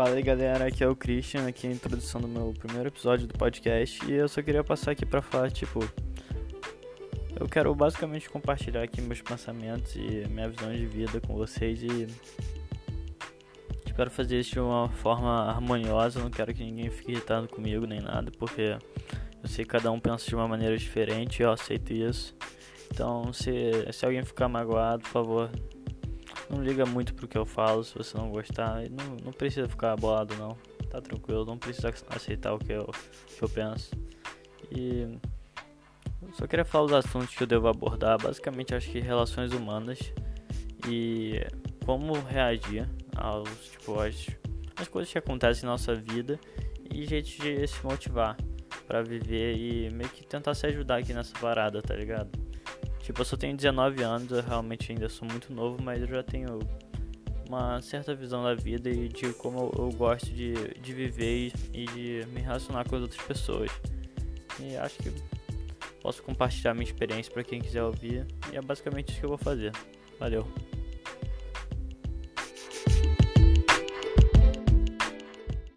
Fala aí galera, aqui é o Christian, aqui é a introdução do meu primeiro episódio do podcast e eu só queria passar aqui pra falar, tipo, eu quero basicamente compartilhar aqui meus pensamentos e minha visão de vida com vocês e espero fazer isso de uma forma harmoniosa, não quero que ninguém fique irritado comigo nem nada, porque eu sei que cada um pensa de uma maneira diferente e eu aceito isso. Então, se, se alguém ficar magoado, por favor, não liga muito pro que eu falo se você não gostar. Não, não precisa ficar bolado não. Tá tranquilo, não precisa aceitar o que eu, que eu penso. E só queria falar os assuntos que eu devo abordar. Basicamente acho que relações humanas e como reagir aos tipo as, as coisas que acontecem em nossa vida e jeitos de se motivar para viver e meio que tentar se ajudar aqui nessa parada, tá ligado? Tipo, eu só tenho 19 anos, eu realmente ainda sou muito novo, mas eu já tenho uma certa visão da vida e de como eu gosto de, de viver e de me relacionar com as outras pessoas. E acho que posso compartilhar minha experiência para quem quiser ouvir. E é basicamente isso que eu vou fazer. Valeu!